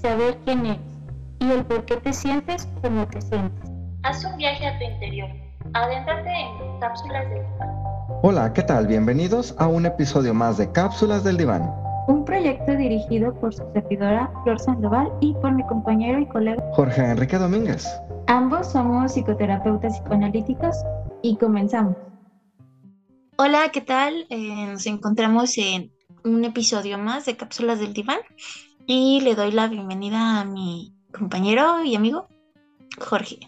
saber quién eres y el por qué te sientes como te sientes. Haz un viaje a tu interior. Adéntrate en cápsulas del diván. Hola, ¿qué tal? Bienvenidos a un episodio más de Cápsulas del Diván. Un proyecto dirigido por su servidora Flor Sandoval y por mi compañero y colega. Jorge Enrique Domínguez. Ambos somos psicoterapeutas psicoanalíticos y comenzamos. Hola, ¿qué tal? Eh, nos encontramos en un episodio más de Cápsulas del Diván y le doy la bienvenida a mi compañero y amigo Jorge.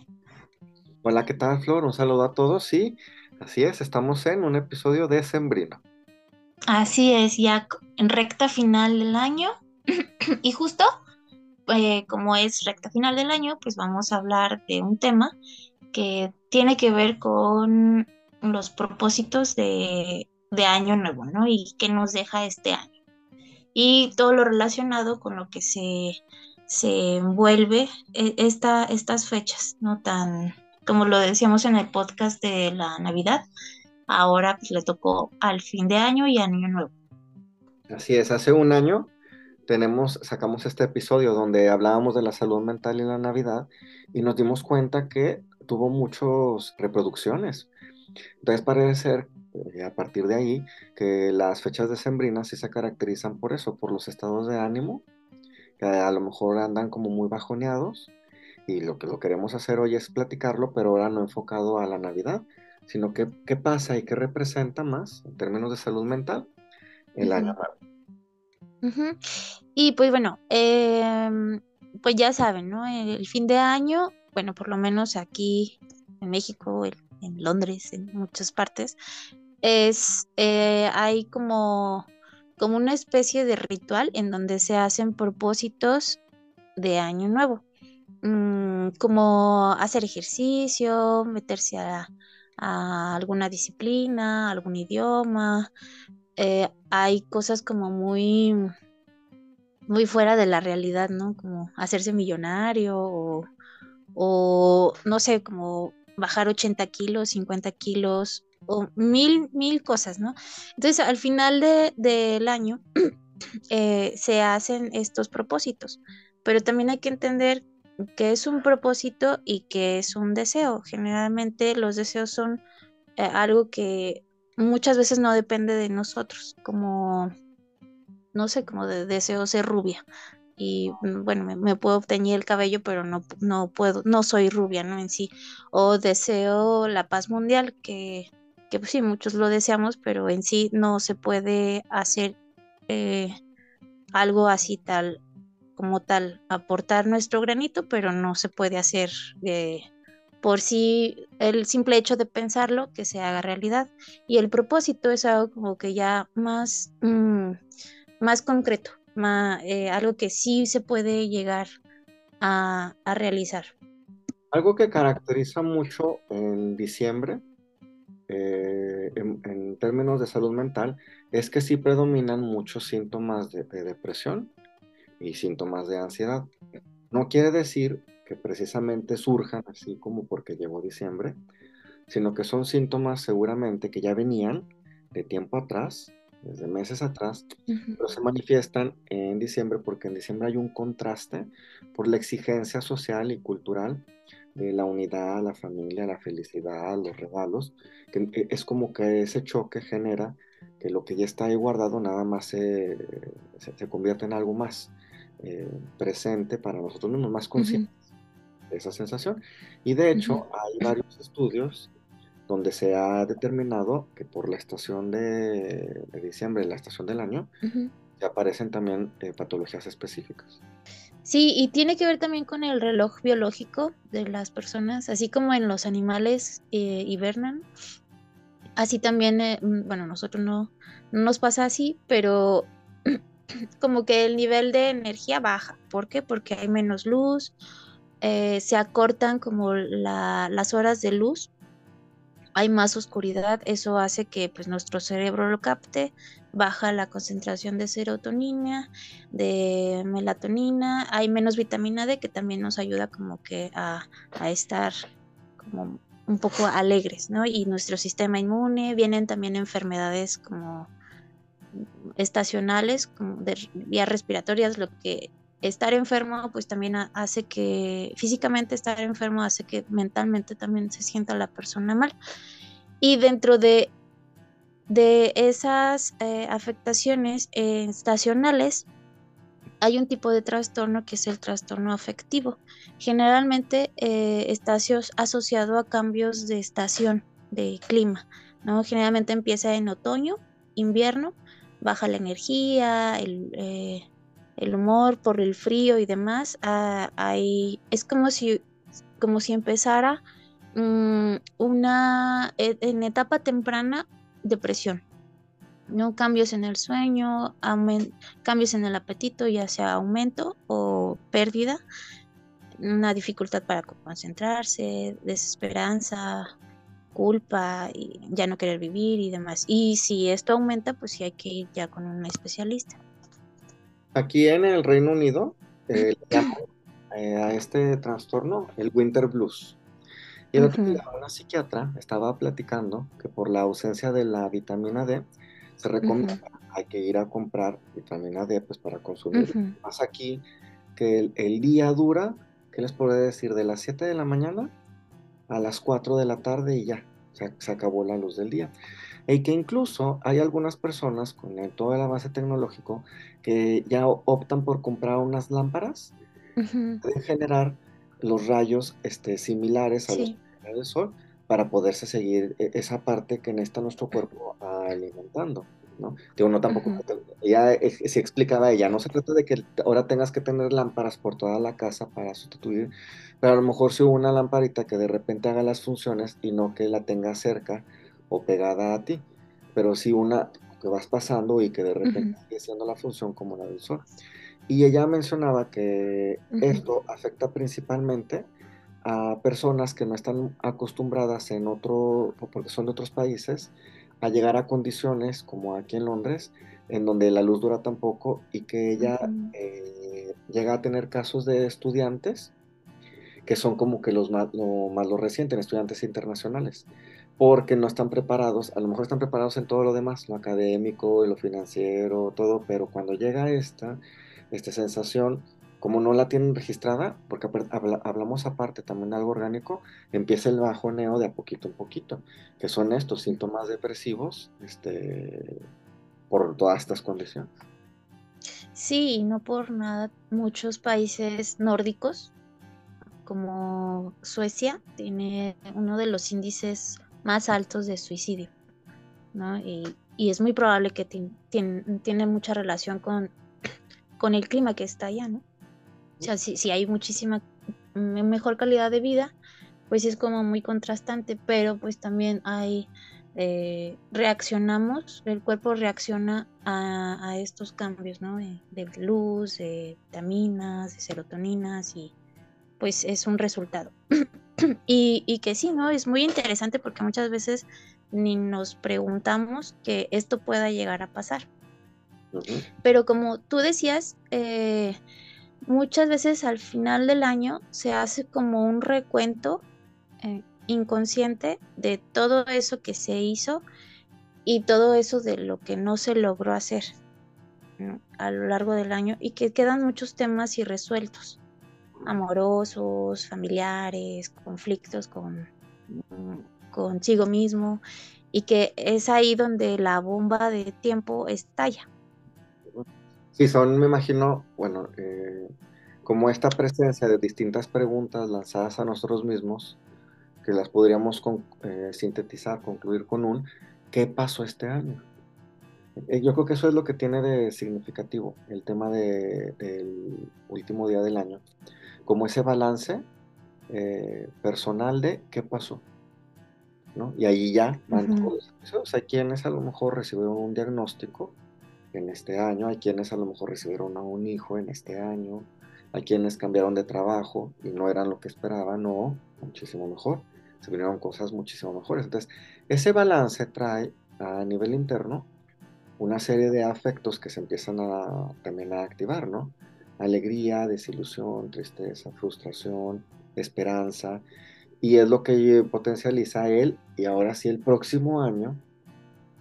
Hola, ¿qué tal, Flor? Un saludo a todos. Sí, así es, estamos en un episodio de Sembrino. Así es, ya en recta final del año y justo eh, como es recta final del año, pues vamos a hablar de un tema que tiene que ver con los propósitos de, de año nuevo, ¿no? Y qué nos deja este año. Y todo lo relacionado con lo que se, se envuelve esta, estas fechas, ¿no? Tan, como lo decíamos en el podcast de la Navidad, ahora pues le tocó al fin de año y año nuevo. Así es, hace un año tenemos, sacamos este episodio donde hablábamos de la salud mental y la Navidad y nos dimos cuenta que tuvo muchas reproducciones. Entonces parece ser, eh, a partir de ahí, que las fechas decembrinas sí se caracterizan por eso, por los estados de ánimo, que a lo mejor andan como muy bajoneados y lo que lo queremos hacer hoy es platicarlo, pero ahora no enfocado a la Navidad, sino que qué pasa y qué representa más en términos de salud mental el año nuevo. Ujú. Y pues bueno, em, pues ya saben, ¿no? El, fin de año, bueno, por lo menos aquí en México, en Londres, en muchas partes, es, eh, hay como, como una especie de ritual en donde se hacen propósitos de año nuevo, Mm, como hacer ejercicio, meterse a, alguna disciplina, algún idioma, eh, hay cosas como muy, muy fuera de la realidad, ¿no? Como hacerse millonario o, o, no sé, como bajar 80 kilos, 50 kilos o mil, mil cosas, ¿no? Entonces, al final de- del año eh, se hacen estos propósitos, pero también hay que entender que es un propósito y que es un deseo. Generalmente los deseos son eh, algo que muchas veces no depende de nosotros, como, no sé, como de deseo ser rubia. Y mm, bueno, me, puedo teñir el cabello, pero no, no puedo, no soy rubia, ¿no? En sí. O deseo la paz mundial, que, que pues sí, muchos lo deseamos, pero en sí no se puede hacer eh, algo así tal como tal, aportar nuestro granito, pero no se puede hacer eh, por sí el simple hecho de pensarlo que se haga realidad. Y el propósito es algo como que ya más, mm, más concreto, más, eh, algo que sí se puede llegar a, a realizar. Algo que caracteriza mucho en diciembre, eh, en, en términos de salud mental, es que sí predominan muchos síntomas de, de depresión y síntomas de ansiedad. No quiere decir que precisamente surjan así como porque llegó diciembre, sino que son síntomas seguramente que ya venían de tiempo atrás, desde meses atrás, Ujú, pero se manifiestan en diciembre porque en diciembre hay un contraste por la exigencia social y cultural de la unidad, la familia, la felicidad, los regalos, que que es como que ese choque genera que lo que ya está ahí guardado nada más se, se, se convierte en algo más eh, presente para nosotros mismos, más conscientes de esa sensación. Y de hecho ujú, hay varios estudios donde se ha determinado que por la estación de, de diciembre, la estación del año, ujú. se aparecen también eh, patologías específicas. Sí, y tiene que ver también con el reloj biológico de las personas, así como en los animales eh, hibernan. Así también, eh, mm, bueno, nosotros no, no nos pasa así, pero como que el nivel de energía baja. ¿Por qué? Porque hay menos luz, eh, se acortan como las horas de luz, hay más oscuridad, eso hace que pues, nuestro cerebro lo capte, baja la concentración de serotonina, de melatonina, hay menos vitamina D que también nos ayuda como que a, estar como un poco alegres, ¿no? Y nuestro sistema inmune, vienen también enfermedades como estacionales, como de vías respiratorias, lo que estar enfermo pues también hace que físicamente estar enfermo hace que mentalmente también se sienta la persona mal. Y dentro de, de esas eh, afectaciones eh, estacionales, hay un tipo de trastorno que es el trastorno afectivo. Generalmente eh, está asociado a cambios de estación, de clima. ¿no? Generalmente empieza en otoño, invierno, baja la energía, el, eh, humor por el frío y demás. Ah, es como si, como si empezara mm, una, e, en etapa temprana, depresión. ¿no? Cambios en el sueño, cambios en el apetito, ya sea aumento o pérdida, una dificultad para concentrarse, desesperanza, culpa, y ya no querer vivir y demás. Y si esto aumenta, pues sí hay que ir ya con un especialista. Aquí en el Reino Unido eh, eh, a este trastorno el winter blues. Y otro día una psiquiatra estaba platicando que por la ausencia de la vitamina D, se recomienda, hay que ir a comprar vitamina D pues para consumir. Más aquí que el, día dura, ¿qué les puedo decir? De las 7 de la mañana a las 4 de la tarde y ya, se, acabó la luz del día. Y que incluso hay algunas personas con todo el avance tecnológico que ya optan por comprar unas lámparas de generar los rayos este, similares a los del sol para poderse seguir e, esa parte que necesita nuestro cuerpo alimentando. ¿no? Digo, no tampoco, ella se explicaba ella, no se trata de que ahora tengas que tener lámparas por toda la casa para sustituir, pero a lo mejor si hubo una lamparita que de repente haga las funciones y no que la tenga cerca o pegada a ti, pero si una que vas pasando y que de repente sigue siendo la función como la del sol. Y ella mencionaba que esto afecta principalmente a personas que no están acostumbradas en otro, porque son de otros países, a llegar a condiciones como aquí en Londres, en donde la luz dura tan poco y que ella eh, llega a tener casos de estudiantes que son como que los más lo, más lo recientes, estudiantes internacionales, porque no están preparados, a lo mejor están preparados en todo lo demás, lo académico, lo financiero, todo, pero cuando llega esta, esta sensación como no la tienen registrada, porque hablamos aparte también de algo orgánico, empieza el bajoneo de a poquito en poquito, que son estos síntomas depresivos este, por todas estas condiciones. Sí, y no por nada muchos países nórdicos, como Suecia, tiene uno de los índices más altos de suicidio, ¿no? Y, es muy probable que tiene mucha relación con, con el clima que está allá, ¿no? O sea, si, hay muchísima mejor calidad de vida, pues es como muy contrastante, pero pues también hay, eh, reaccionamos, el cuerpo reacciona a, estos cambios, ¿no? De, luz, de vitaminas, de serotoninas y pues es un resultado. y, y que sí, ¿no? Es muy interesante porque muchas veces ni nos preguntamos que esto pueda llegar a pasar. Pero como tú decías, eh, muchas veces al final del año se hace como un recuento eh, inconsciente de todo eso que se hizo y todo eso de lo que no se logró hacer a lo largo del año y que quedan muchos temas irresueltos, amorosos, familiares, conflictos con consigo mismo y que es ahí donde la bomba de tiempo estalla. Sí, son, me imagino, bueno, eh, como esta presencia de distintas preguntas lanzadas a nosotros mismos, que las podríamos eh, sintetizar, concluir con un ¿qué pasó este año? Eh, yo creo que eso es lo que tiene de significativo el tema del último día del año, como ese balance personal de qué pasó. ¿no? Y ahí ya van todos Hay quienes a lo mejor recibieron un diagnóstico en este año, hay quienes a lo mejor recibieron a un hijo en este año, hay quienes cambiaron de trabajo y no eran lo que esperaban, no, muchísimo mejor, se vinieron cosas muchísimo mejores. Entonces, ese balance trae a nivel interno una serie de afectos que se empiezan a, también a activar, ¿no? Alegría, desilusión, tristeza, frustración, esperanza, y es lo que potencializa él, y ahora sí el próximo año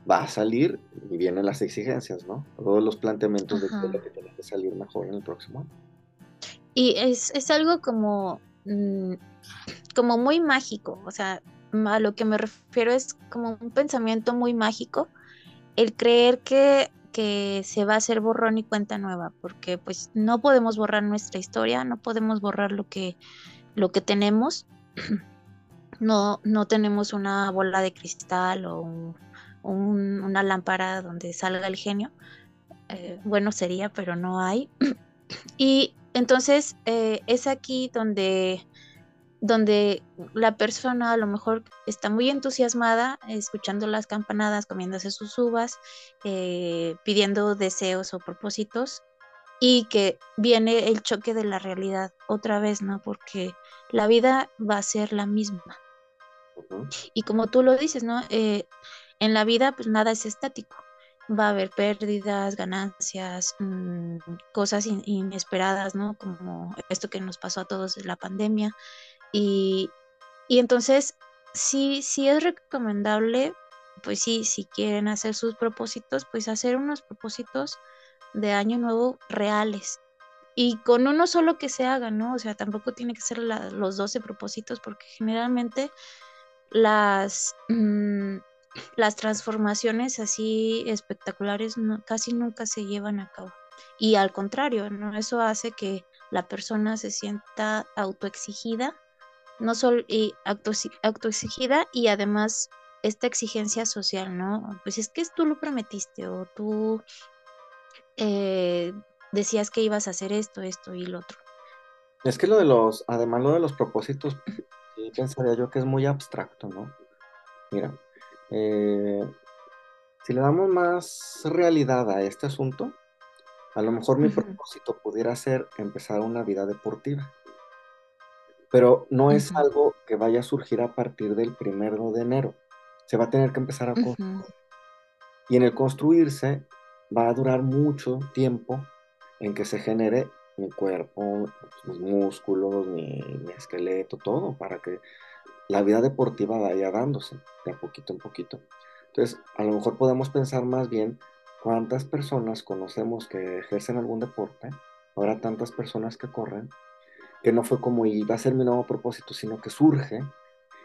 va a salir y vienen las exigencias, ¿no? Todos los planteamientos de lo que tiene que salir mejor en el próximo año. Y es, es algo como, mm, como muy mágico, o sea, a lo que me refiero es como un pensamiento muy mágico, el creer que, que se va a hacer borrón y cuenta nueva, porque pues no podemos borrar nuestra historia, no podemos borrar lo que, lo que tenemos, no, no tenemos una bola de cristal o un una lámpara donde salga el genio. Eh, bueno, sería, pero no hay. y entonces eh, es aquí donde, donde la persona a lo mejor está muy entusiasmada, escuchando las campanadas, comiéndose sus uvas, eh, pidiendo deseos o propósitos, y que viene el choque de la realidad otra vez, ¿no? Porque la vida va a ser la misma. Y como tú lo dices, ¿no? En la vida pues nada es estático. Va a haber pérdidas, ganancias, mm, cosas inesperadas, ¿no? Como esto que nos pasó a todos en la pandemia. Y, entonces, sí, sí es recomendable, pues sí, si quieren hacer sus propósitos, pues hacer unos propósitos de año nuevo reales. Y con uno solo que se haga, ¿no? O sea, tampoco tiene que ser los 12 propósitos, porque generalmente las, mm, las transformaciones así espectaculares casi nunca se llevan a cabo. Y al contrario, ¿no? eso hace que la persona se sienta autoexigida, no solo y autoexigida y además esta exigencia social, ¿no? Pues es que tú lo prometiste o tú eh, decías que ibas a hacer esto, esto y lo otro. Es que lo de los, además lo de los propósitos, pensaría yo que es muy abstracto, ¿no? Mira, eh, si le damos más realidad a este asunto, a lo mejor mi propósito pudiera ser empezar una vida deportiva. Pero no es algo que vaya a surgir a partir del primero de enero. Se va a tener que empezar a construir. Y en el construirse va a durar mucho tiempo en que se genere mi cuerpo, mis músculos, mi esqueleto, todo, para que la vida deportiva vaya dándose de a poquito en poquito. Entonces, a lo mejor podemos pensar más bien cuántas personas conocemos que ejercen algún deporte, ahora tantas personas que corren, que no fue como iba a ser mi nuevo propósito, sino que surge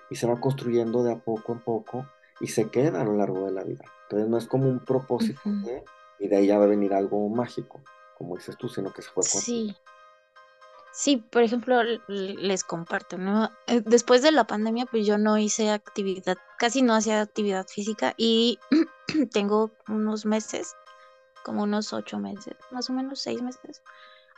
y se va construyendo de a poco en poco y se queda a lo largo de la vida. Entonces no es como un propósito y de ahí ya va a venir algo mágico, como dices tú, sino que se fue construyendo. Sí. Sí, por ejemplo, les comparto, ¿no? Eh, después de la pandemia, pues yo no hice actividad, casi no hacía actividad física y tengo unos meses, como unos ocho meses, más o menos seis meses,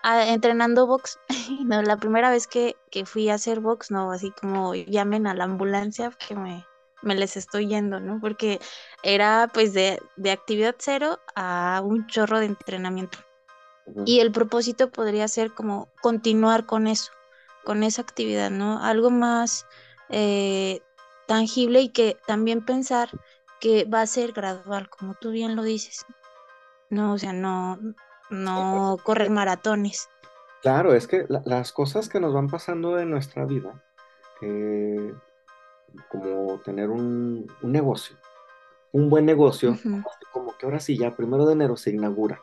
ah, entrenando box. no, la primera vez que, que, fui a hacer box, no, así como llamen a la ambulancia que me, me les estoy yendo, ¿no? Porque era pues de, de actividad cero a un chorro de entrenamiento. Y el propósito podría ser como continuar con eso, con esa actividad, ¿no? Algo más eh, tangible y que también pensar que va a ser gradual, como tú bien lo dices. No, o sea, no, no correr maratones. Claro, es que las cosas que nos van pasando en nuestra vida, eh, como tener un, negocio, un buen negocio, como que ahora sí, ya primero de enero se inaugura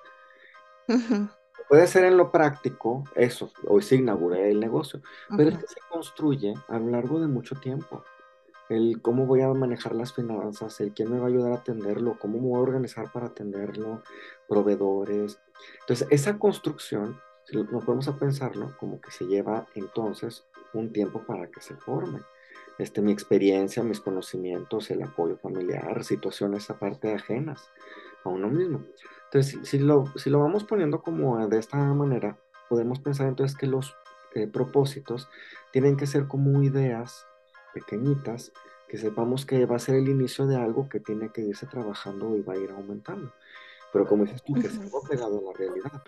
Puede ser en lo práctico, eso, hoy se inaugura el negocio, pero es que se construye a lo largo de mucho tiempo. El cómo voy a manejar las finanzas, el quién me va a ayudar a atenderlo, cómo me voy a organizar para atenderlo, proveedores. Entonces, esa construcción, si nos podemos a pensarlo, como que se lleva entonces un tiempo para que se forme. Este, mi experiencia, mis conocimientos, el apoyo familiar, situaciones aparte ajenas a uno mismo. Entonces, si, lo, si lo vamos poniendo como de esta manera, podemos pensar entonces que los eh, propósitos tienen que ser como ideas pequeñitas, que sepamos que va a ser el inicio de algo que tiene que irse trabajando y va a ir aumentando. pero como dices tú, que se pegado a la realidad.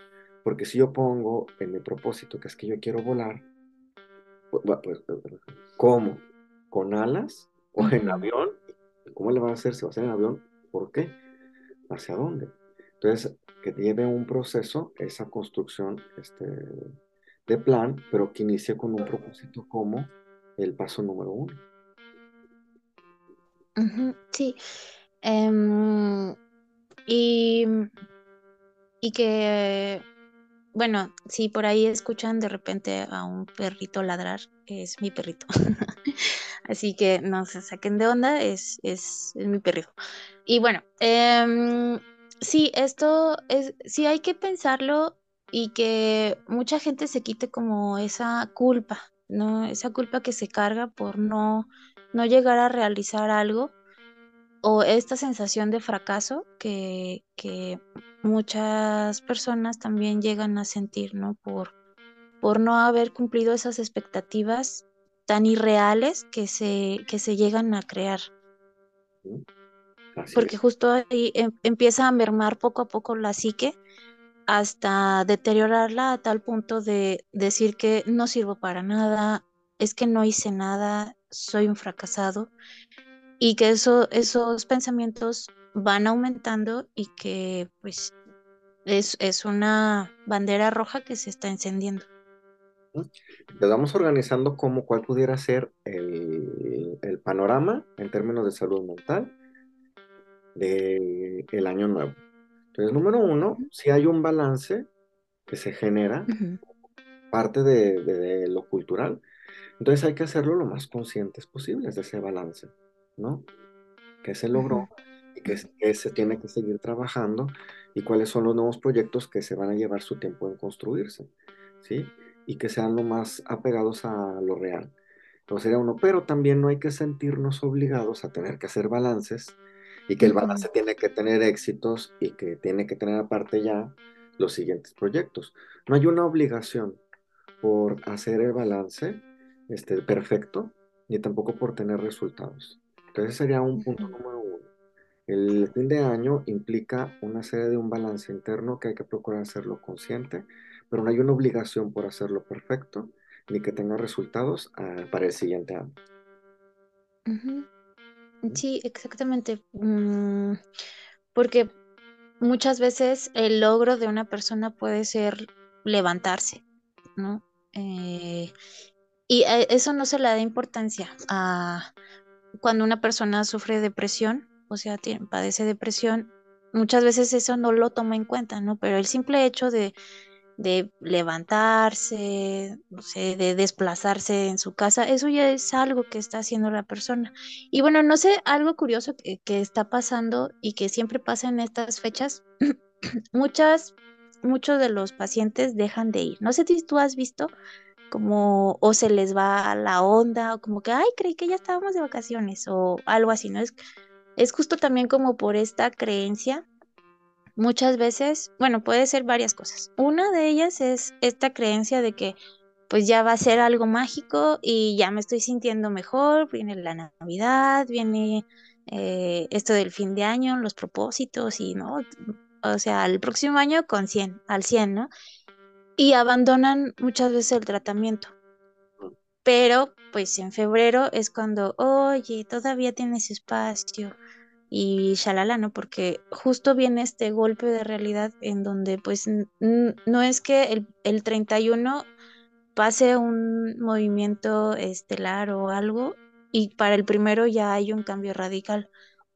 Porque si yo pongo en mi propósito que es que yo quiero volar, pues, pues, ¿cómo? ¿Con alas o en avión? ¿Cómo le va a hacer? ¿Se va a hacer en avión? ¿Por qué? ¿Hacia dónde? Entonces, que lleve un proceso, esa construcción este, de plan, pero que inicie con un propósito como el paso número uno. sí. Em, y, y que, bueno, si por ahí escuchan de repente a un perrito ladrar, es mi perrito. Así que no se saquen de onda, es, es, es mi perrito. Y bueno, eh, sí, esto es, sí hay que pensarlo y que mucha gente se quite como esa culpa, ¿no? Esa culpa que se carga por no, no llegar a realizar algo o esta sensación de fracaso que, que muchas personas también llegan a sentir, ¿no? Por, por no haber cumplido esas expectativas tan irreales que se, que se llegan a crear. Porque justo ahí em, empieza a mermar poco a poco la psique hasta deteriorarla a tal punto de decir que no sirvo para nada, es que no hice nada, soy un fracasado y que eso, esos pensamientos van aumentando y que pues es, es una bandera roja que se está encendiendo. Le vamos organizando como cuál pudiera ser el, el panorama en términos de salud mental del el año nuevo. Entonces, número uno, si hay un balance que se genera, parte de, lo cultural, entonces hay que hacerlo lo más conscientes posibles de ese balance, ¿no? Que se logró y que, que, se tiene que seguir trabajando y cuáles son los nuevos proyectos que se van a llevar su tiempo en construirse, ¿sí? Y que sean lo más apegados a lo real. Entonces sería uno, pero también no hay que sentirnos obligados a tener que hacer balances y que el balance tiene que tener éxitos y que tiene que tener aparte ya los siguientes proyectos. No hay una obligación por hacer el balance este, perfecto, ni tampoco por tener resultados. Entonces sería un punto número uno. El fin de año implica una serie de un balance interno que hay que procurar hacerlo consciente, pero no hay una obligación por hacerlo perfecto, ni que tenga resultados ah, para el siguiente año. Sí, exactamente. Mm, porque muchas veces el logro de una persona puede ser levantarse, ¿no? Eh, y eh, eso no se le da importancia a cuando una persona sufre depresión, o sea, padece depresión, muchas veces eso no lo toma en cuenta, ¿no? Pero el simple hecho de de levantarse, no sé, de desplazarse en su casa, eso ya es algo que está haciendo la persona. Y bueno, no sé, algo curioso que, está pasando y que siempre pasa en estas fechas, muchas, muchos de los pacientes dejan de ir. No sé si tú has visto como o se les va la onda o como que, ay, creí que ya estábamos de vacaciones o algo así, ¿no? Es, es justo también como por esta creencia muchas veces, bueno, puede ser varias cosas. Una de ellas es esta creencia de que pues ya va a ser algo mágico y ya me estoy sintiendo mejor, viene la Navidad, viene eh, esto del fin de año, los propósitos y, ¿no? O sea, el próximo año con 100, al 100, ¿no? Y abandonan muchas veces el tratamiento. Pero pues en febrero es cuando, oye, todavía tienes espacio, y shalala, ¿no? Porque justo viene este golpe de realidad en donde pues no es que el, el 31 pase un movimiento estelar o algo y para el primero ya hay un cambio radical,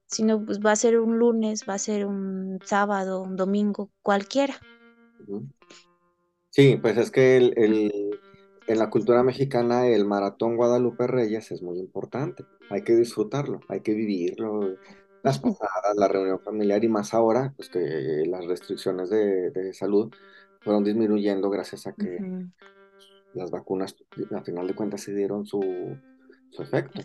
sino pues va a ser un lunes, va a ser un sábado, un domingo, cualquiera. Sí, pues es que el, en la cultura mexicana el maratón Guadalupe Reyes es muy importante, hay que disfrutarlo, hay que vivirlo, las pasadas, la reunión familiar y más ahora, pues que las restricciones de, salud fueron disminuyendo gracias a que las vacunas, a final de cuentas, se dieron su, efecto,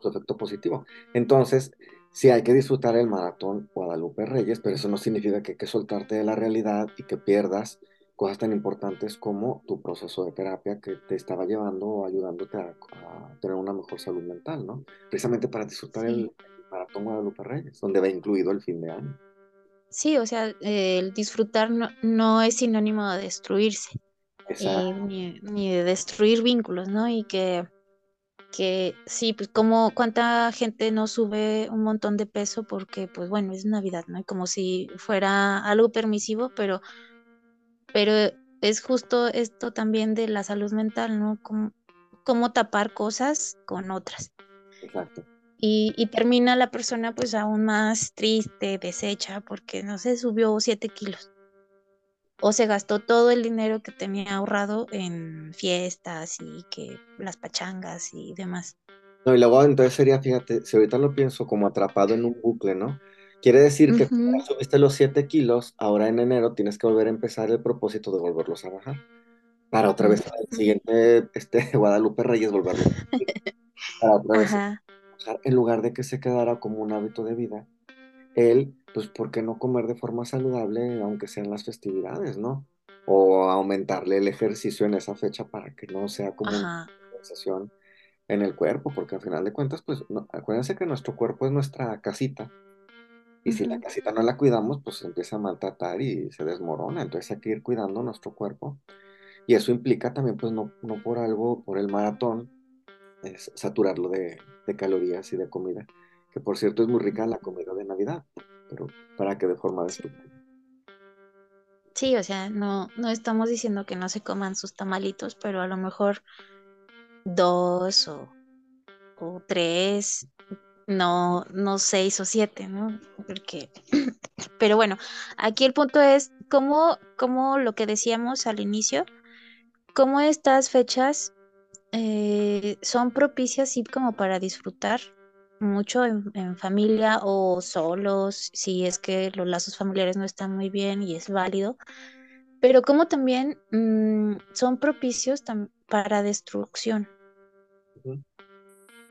su efecto positivo. Entonces, sí hay que disfrutar el maratón Guadalupe Reyes, pero eso no significa que hay que soltarte de la realidad y que pierdas cosas tan importantes como tu proceso de terapia que te estaba llevando o ayudándote a, tener una mejor salud mental, ¿no? Precisamente para disfrutar el, Maratón Guadalupe Reyes, donde va incluido el fin de año. sí, o sea, el disfrutar no, es sinónimo de destruirse, eh, ni, ni, de destruir vínculos, ¿no? Y que, que sí, pues como cuánta gente no sube un montón de peso porque, pues bueno, es Navidad, ¿no? Como si fuera algo permisivo, pero, pero es justo esto también de la salud mental, ¿no? Como, cómo tapar cosas con otras. Exacto. Y, termina la persona pues aún más triste, deshecha, porque no se subió siete kilos. O se gastó todo el dinero que tenía ahorrado en fiestas y que las pachangas y demás. No, y luego entonces sería, fíjate, si ahorita lo pienso como atrapado en un bucle, ¿no? Quiere decir que subiste los 7 kilos, ahora en enero tienes que volver a empezar el propósito de volverlos a bajar. Para otra vez el siguiente este, Guadalupe Reyes volverlo. Para otra vez en lugar de que se quedara como un hábito de vida, él, pues, ¿por qué no comer de forma saludable, aunque sean las festividades, ¿no? O aumentarle el ejercicio en esa fecha para que no sea como una sensación en el cuerpo, porque al final de cuentas, pues, acuérdense que nuestro cuerpo es nuestra casita, y si la casita no la cuidamos, pues se empieza a maltratar y se desmorona, entonces hay que ir cuidando nuestro cuerpo, y eso implica también, pues, no, no por algo, por el maratón, es saturarlo de, calorías y de comida, que por cierto es muy rica la comida de Navidad, pero para que de forma destructiva. Sí, o sea, no, no estamos diciendo que no se coman sus tamalitos, pero a lo mejor dos o, o tres, no, no seis o siete, ¿no? Porque, pero bueno, aquí el punto es cómo, cómo lo que decíamos al inicio, cómo estas fechas eh, son propicias sí como para disfrutar mucho en, familia o solos, si es que los lazos familiares no están muy bien y es válido, pero como también mm, son propicios para destrucción.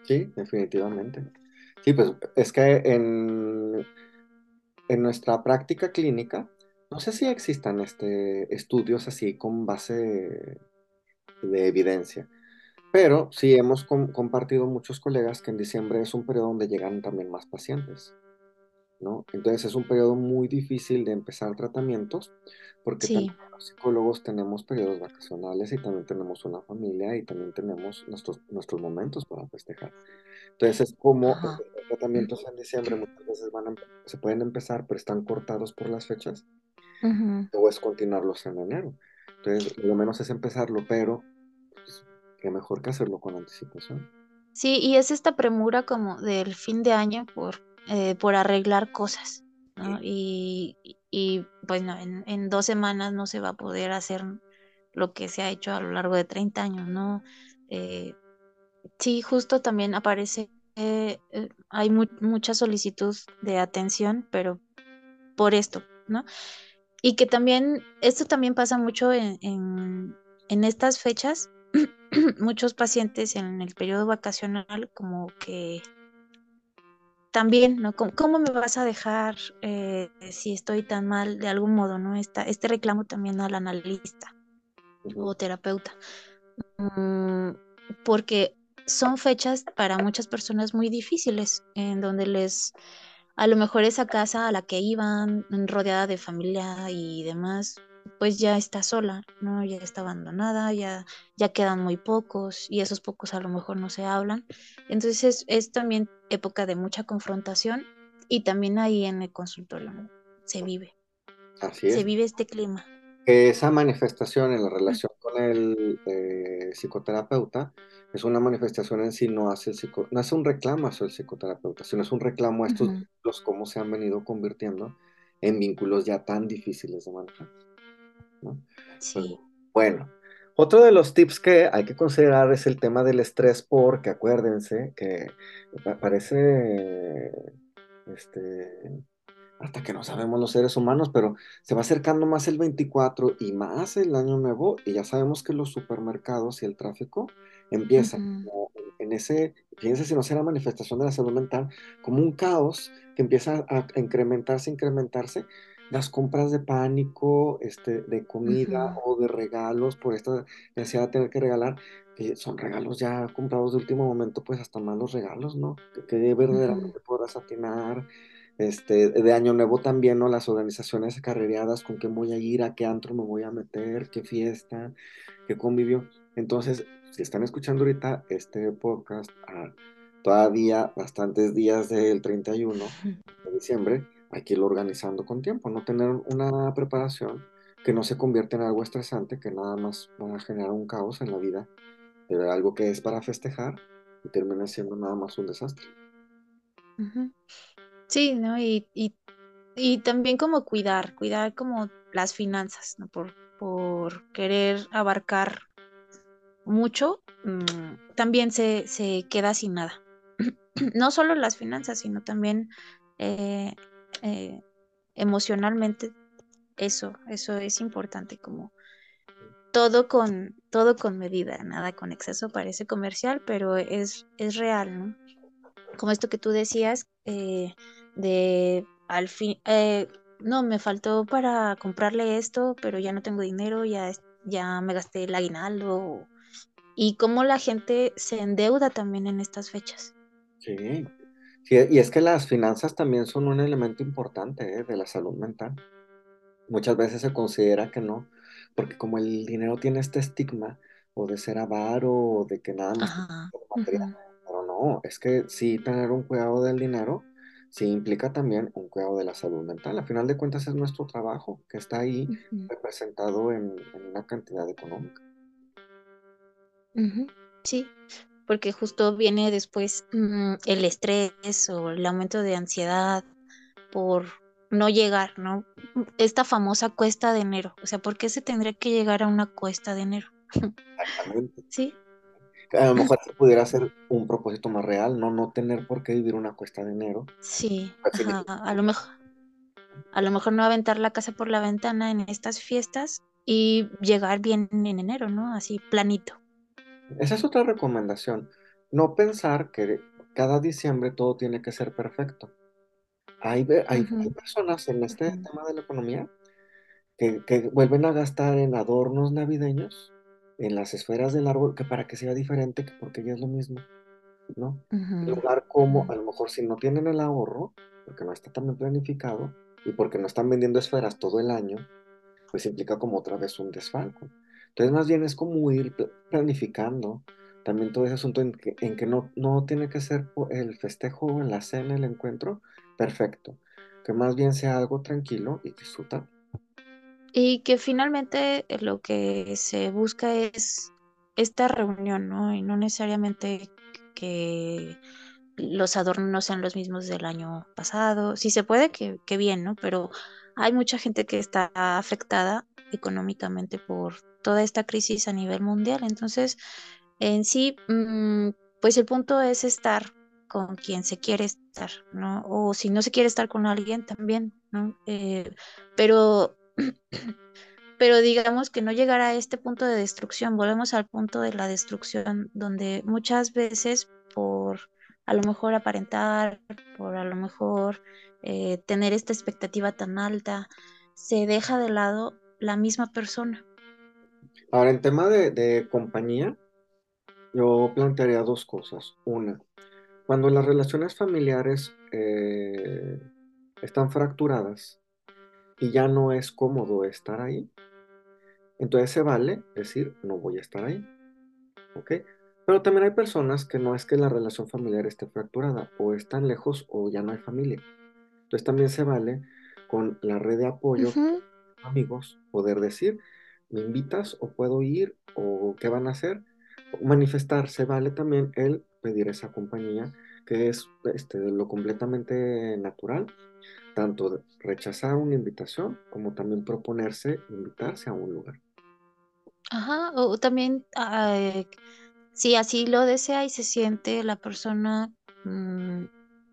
Sí, definitivamente. Sí, pues es que en, en nuestra práctica clínica, no sé si existan este, estudios así con base de evidencia, pero sí hemos compartido muchos colegas que en diciembre es un periodo donde llegan también más pacientes, ¿no? Entonces es un periodo muy difícil de empezar tratamientos porque también los psicólogos tenemos periodos vacacionales y también tenemos una familia y también tenemos nuestros, nuestros momentos para festejar. Entonces es como los tratamientos en diciembre muchas veces van se pueden empezar pero están cortados por las fechas o es continuarlos en enero. Entonces lo menos es empezarlo, pero que mejor que hacerlo con anticipación. Sí, y es esta premura como del fin de año por, eh, por arreglar cosas, ¿no? Y, y, bueno, en, en, dos semanas no se va a poder hacer lo que se ha hecho a lo largo de 30 años, ¿no? Eh, sí, justo también aparece, eh, hay mucha solicitud de atención, pero por esto, ¿no? Y que también, esto también pasa mucho en, en, en estas fechas, muchos pacientes en el periodo vacacional como que también, ¿no? ¿Cómo, me vas a dejar eh, si estoy tan mal de algún modo, ¿no? Esta, este reclamo también al analista o terapeuta. Mm, porque son fechas para muchas personas muy difíciles, en donde les, a lo mejor esa casa a la que iban, rodeada de familia y demás, pues ya está sola, ¿no? Ya está abandonada, ya, ya quedan muy pocos y esos pocos a lo mejor no se hablan. Entonces es, también época de mucha confrontación y también ahí en el consultorio se vive. Así es. Se vive este clima. Esa manifestación en la relación con el eh, psicoterapeuta es una manifestación en sí, no hace, el psico, no hace un reclamo hacia el psicoterapeuta, sino es un reclamo a estos vínculos, cómo se han venido convirtiendo en vínculos ya tan difíciles de manejar. Sí. Bueno, otro de los tips que hay que considerar es el tema del estrés, porque acuérdense que parece, este, hasta que no sabemos los seres humanos, pero se va acercando más el 24 y más el año nuevo, y ya sabemos que los supermercados y el tráfico empiezan en ese, fíjense si no será manifestación de la salud mental, como un caos que empieza a incrementarse, incrementarse, las compras de pánico, este, de comida o de regalos por esta necesidad de tener que regalar, que son regalos ya comprados de último momento, pues hasta malos regalos, ¿no? Que, que verdaderamente podrás atinar, Este, de Año Nuevo también, ¿no? Las organizaciones carrereadas, con qué voy a ir, a qué antro me voy a meter, qué fiesta, qué convivio. Entonces, si están escuchando ahorita este podcast a todavía bastantes días del 31 de diciembre, hay que irlo organizando con tiempo, no tener una preparación que no se convierta en algo estresante, que nada más va a generar un caos en la vida, de algo que es para festejar y termina siendo nada más un desastre. Sí, ¿no? Y, y, también como cuidar, cuidar como las finanzas, ¿no? Por, por querer abarcar mucho, mm, también se, se, queda sin nada. no solo las finanzas, sino también eh, eh, emocionalmente. Eso, eso es importante, como todo con, todo con medida, nada con exceso, parece comercial, pero es, es real, ¿no? como esto que tú decías, eh, de al fin, eh, no, me faltó para comprarle esto, pero ya no tengo dinero, ya, ya me gasté el aguinaldo. Y cómo la gente se endeuda también en estas fechas. Sí. Y es que las finanzas también son un elemento importante ¿eh? de la salud mental. Muchas veces se considera que no, porque como el dinero tiene este estigma, o de ser avaro, o de que nada más no, es que sí tener un cuidado del dinero, sí implica también un cuidado de la salud mental. Al final de cuentas es nuestro trabajo que está ahí representado en, una cantidad económica. Sí, porque justo viene después mm, el estrés o el aumento de ansiedad por no llegar, ¿no? Esta famosa cuesta de enero. O sea, ¿por qué se tendría que llegar a una cuesta de enero? Exactamente. Sí, a lo mejor se pudiera hacer un propósito más real, no, no tener por qué vivir una cuesta de enero. Sí, a lo mejor, a lo mejor no aventar la casa por la ventana en estas fiestas y llegar bien en enero, ¿no? Así planito. Esa es otra recomendación. No pensar que cada diciembre todo tiene que ser perfecto. Hay, hay, personas en este tema de la economía que, que vuelven a gastar en adornos navideños en las esferas del árbol que para que sea diferente, que porque ya es lo mismo, ¿no? En lugar como, a lo mejor si no tienen el ahorro, porque no está tan planificado, y porque no están vendiendo esferas todo el año, pues implica como otra vez un desfalco. Entonces más bien es como ir planificando también todo ese asunto en que, en que no, no tiene que ser el festejo, la cena, el encuentro, perfecto. Que más bien sea algo tranquilo y disfrutar. Y que finalmente eh, lo que se busca es esta reunión, ¿no? Y no necesariamente que los adornos no sean los mismos del año pasado. Si se puede, que, bien, ¿no? Pero hay mucha gente que está afectada económicamente por toda esta crisis a nivel mundial. Entonces, en sí, mm, pues el punto es estar con quien se quiere estar, ¿no? O si no se quiere estar con alguien también, ¿no? Eh, pero pero digamos que no llegar a este punto de destrucción, volvemos al punto de la destrucción, donde muchas veces por a lo mejor aparentar, por a lo mejor eh, tener esta expectativa tan alta, se deja de lado la misma persona. Ahora, en tema de, compañía, yo plantearía dos cosas. Una, cuando las relaciones familiares eh, están fracturadas, y ya no es cómodo estar ahí, entonces se vale decir, no voy a estar ahí. ¿Ok? Pero también hay personas que no es que la relación familiar esté fracturada, o están lejos o ya no hay familia. Entonces también se vale con la red de apoyo, amigos, poder decir, ¿me invitas o puedo ir o qué van a hacer? Manifestar, se vale también el pedir esa compañía, que es este, lo completamente natural tanto rechazar una invitación como también proponerse invitarse a un lugar. Ajá, o también si así lo desea y se siente la persona mm,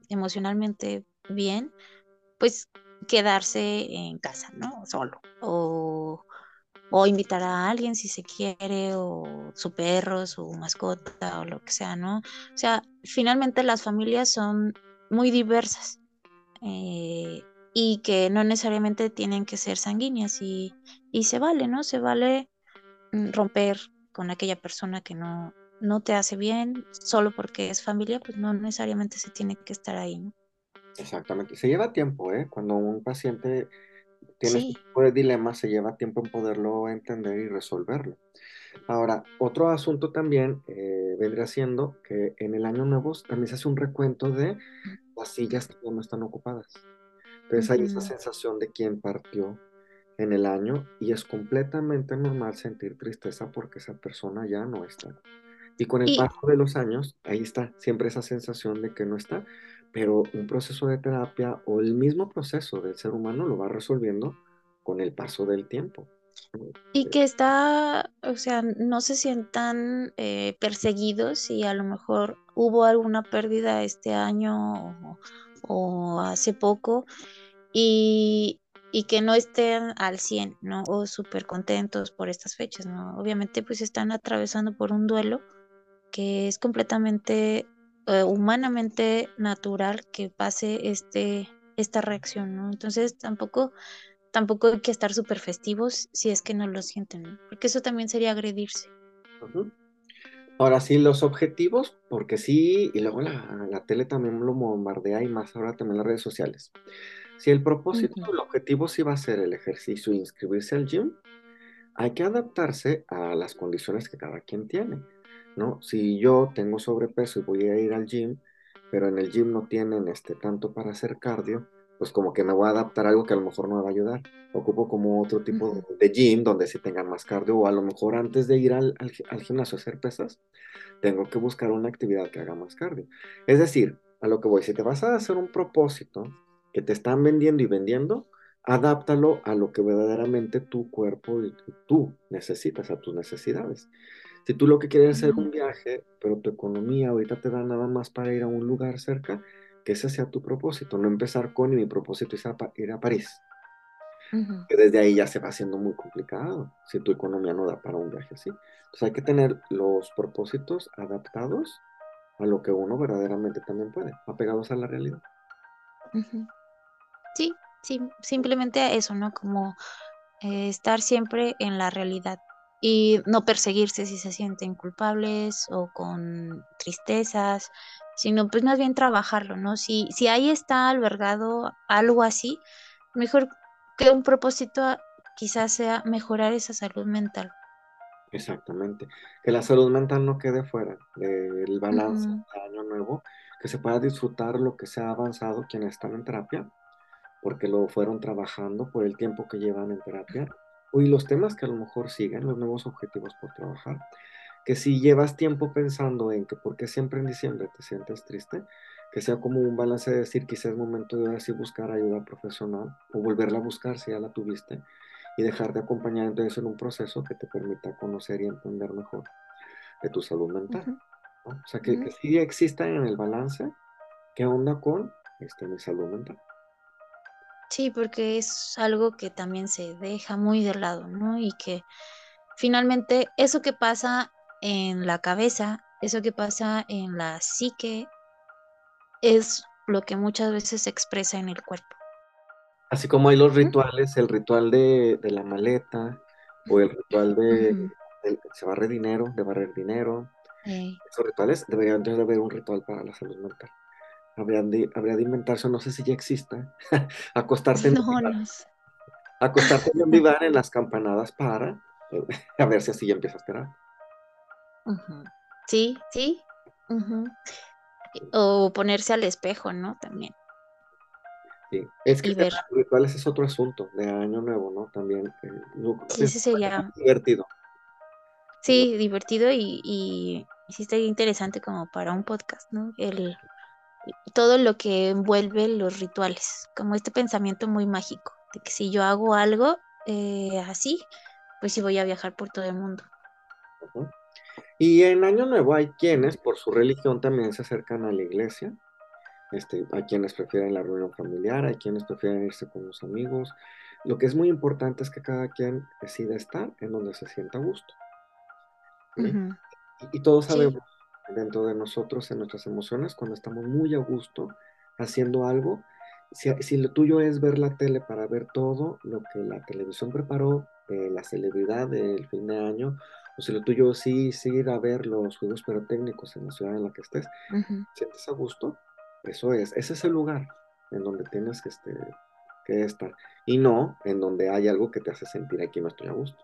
emocionalmente bien, pues quedarse en casa, ¿no? Solo. O, o invitar a alguien si se quiere, o su perro, su mascota, o lo que sea, ¿no? O sea, finalmente las familias son muy diversas. Eh, y que no necesariamente tienen que ser sanguíneas y, se vale, ¿no? Se vale mm, romper con aquella persona que no, no te hace bien solo porque es familia, pues no necesariamente se tiene que estar ahí, ¿no? Exactamente. Se lleva tiempo, ¿eh? Cuando un paciente tiene Sí. tipo de dilema, se lleva tiempo en poderlo entender y resolverlo. Ahora, otro asunto también eh, vendría siendo que en el año nuevo también se hace un recuento de las sillas que ya no están ocupadas. Entonces hay esa sensación de quien partió en el año y es completamente normal sentir tristeza porque esa persona ya no está. Y con el Y, paso de los años, ahí está, siempre esa sensación de que no está, pero un proceso de terapia o el mismo proceso del ser humano lo va resolviendo con el paso del tiempo. y que está, o sea, no se sientan eh, perseguidos si a lo mejor hubo alguna pérdida este año o, o hace poco y, y que no estén al 100, ¿no? O súper contentos por estas fechas, ¿no? Obviamente pues están atravesando por un duelo que es completamente eh, humanamente natural que pase este, esta reacción, ¿no? Entonces tampoco, tampoco hay que estar súper festivos si es que no lo sienten, ¿no? Porque eso también sería agredirse. Ahora sí, los objetivos, porque sí, y luego la, la tele también lo bombardea y más ahora también las redes sociales. Si el propósito, el objetivo sí va a ser el ejercicio inscribirse al gym, hay que adaptarse a las condiciones que cada quien tiene, ¿no? Si yo tengo sobrepeso y voy a ir al gym, pero en el gym no tienen este tanto para hacer cardio, pues como que me voy a adaptar a algo que a lo mejor no me va a ayudar. Ocupo como otro tipo de gym donde sí tengan más cardio o a lo mejor antes de ir al, al, al gimnasio a hacer pesas, tengo que buscar una actividad que haga más cardio. Es decir, a lo que voy, si te vas a hacer un propósito que te están vendiendo y vendiendo, adáptalo a lo que verdaderamente tu cuerpo y tú necesitas, a tus necesidades. Si tú lo que quieres es hacer un viaje, pero tu economía ahorita te da nada más para ir a un lugar cerca, que ese sea tu propósito, no empezar con y mi propósito es ir a París, que desde ahí ya se va haciendo muy complicado, si tu economía no da para un viaje así. Entonces hay que tener los propósitos adaptados a lo que uno verdaderamente también puede, apegados a la realidad. Sí, sí, simplemente eso, ¿no? Como eh, estar siempre en la realidad y no perseguirse si se sienten culpables o con tristezas, sino pues más bien trabajarlo, ¿no? Si, si ahí está albergado algo así, mejor que un propósito a- quizás sea mejorar esa salud mental. Exactamente. Que la salud mental no quede fuera del balance año nuevo, que se pueda disfrutar lo que se ha avanzado quienes están en terapia, porque lo fueron trabajando por el tiempo que llevan en terapia, y los temas que a lo mejor siguen, los nuevos objetivos por trabajar, que si llevas tiempo pensando en que por qué siempre en diciembre te sientes triste, que sea como un balance de decir quizás es momento de ahora sí buscar ayuda profesional o volverla a buscar si ya la tuviste y dejar de acompañar entonces en un proceso que te permita conocer y entender mejor de tu salud mental. O sea, que, ujú. que sí exista en el balance qué onda con este, mi salud mental. Sí, porque es algo que también se deja muy de lado, ¿no? Y que finalmente eso que pasa en la cabeza, eso que pasa en la psique, es lo que muchas veces se expresa en el cuerpo. Así como hay los rituales, el ritual de, de la maleta o el ritual de, se barre dinero, de barrer dinero. Esos rituales, debería entonces de haber un ritual para la salud mental. Habrían de, habría de inventarse, no sé si ya exista, acostarte en No, no sé. acostarte en divan en las campanadas para a ver si así ya empiezas a. Ujú. Sí, sí. O ponerse al espejo, ¿no? También. Sí. Es que ver. rituales es otro asunto de año nuevo, ¿no? También eh, Sí, ese sería, divertido. sí, divertido y, y, sí estaría interesante como para un podcast, ¿no? El, todo lo que envuelve los rituales, como este pensamiento muy mágico, de que si yo hago algo eh, así, pues sí voy a viajar por todo el mundo. Y en Año Nuevo hay quienes, por su religión, también se acercan a la iglesia. Este, hay quienes prefieren la reunión familiar, hay quienes prefieren irse con los amigos. Lo que es muy importante es que cada quien decida estar en donde se sienta a gusto. Y, y todos Sí, sabemos dentro de nosotros, en nuestras emociones, cuando estamos muy a gusto haciendo algo, si, si lo tuyo es ver la tele para ver todo lo que la televisión preparó, la celebridad del fin de año, o si lo tuyo sí, sí ir a ver los juegos pirotécnicos en la ciudad en la que estés, sientes a gusto, eso es, ese es el lugar. en donde tienes que, este, que estar, y no en donde hay algo que te hace sentir aquí no estoy a gusto.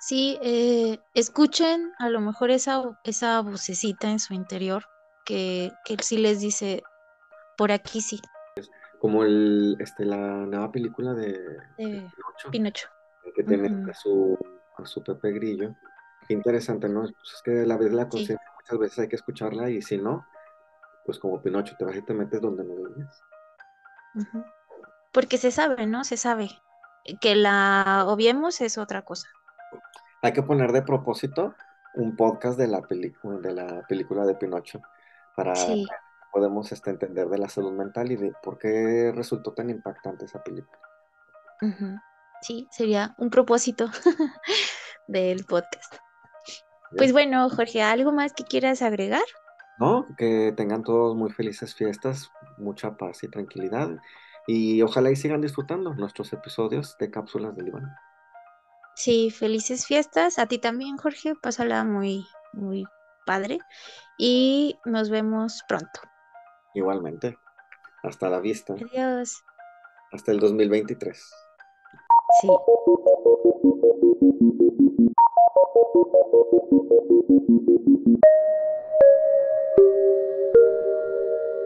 Sí, eh, escuchen a lo mejor esa, esa vocecita en su interior que, que sí les dice, por aquí sí. Como el, este, la nueva película de, de Pinocho, Pinocho. que tiene Ujú. a, su, a su Pepe Grillo. Qué interesante, ¿no? Pues es que a la vez la Sí. conciencia muchas veces hay que escucharla y si no, pues como Pinocho, te vas y te metes donde no debes. Ujú. Porque se sabe, ¿no? Se sabe. Que la obviemos es otra cosa. Hay que poner de propósito un podcast de la película de la película de Pinocho para Sí, que podemos este, entender de la salud mental y de por qué resultó tan impactante esa película. Sí, sería un propósito del podcast. Pues bueno, Jorge, ¿algo más que quieras agregar? ¿No? Que tengan todos muy felices fiestas, mucha paz y tranquilidad y ojalá y sigan disfrutando nuestros episodios de cápsulas del Iván. Sí, felices fiestas. A ti también, Jorge. Pásala muy, muy padre. Y nos vemos pronto. Igualmente. Hasta la vista. Adiós. Hasta el 2023. Sí.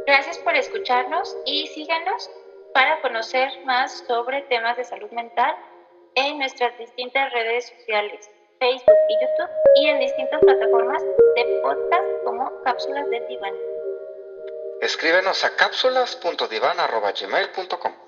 Gracias por escucharnos y síganos para conocer más sobre temas de salud mental en nuestras distintas redes sociales, Facebook y YouTube, y en distintas plataformas de podcast como Cápsulas de Diván. Escríbenos a cápsulas.divan.gmail.com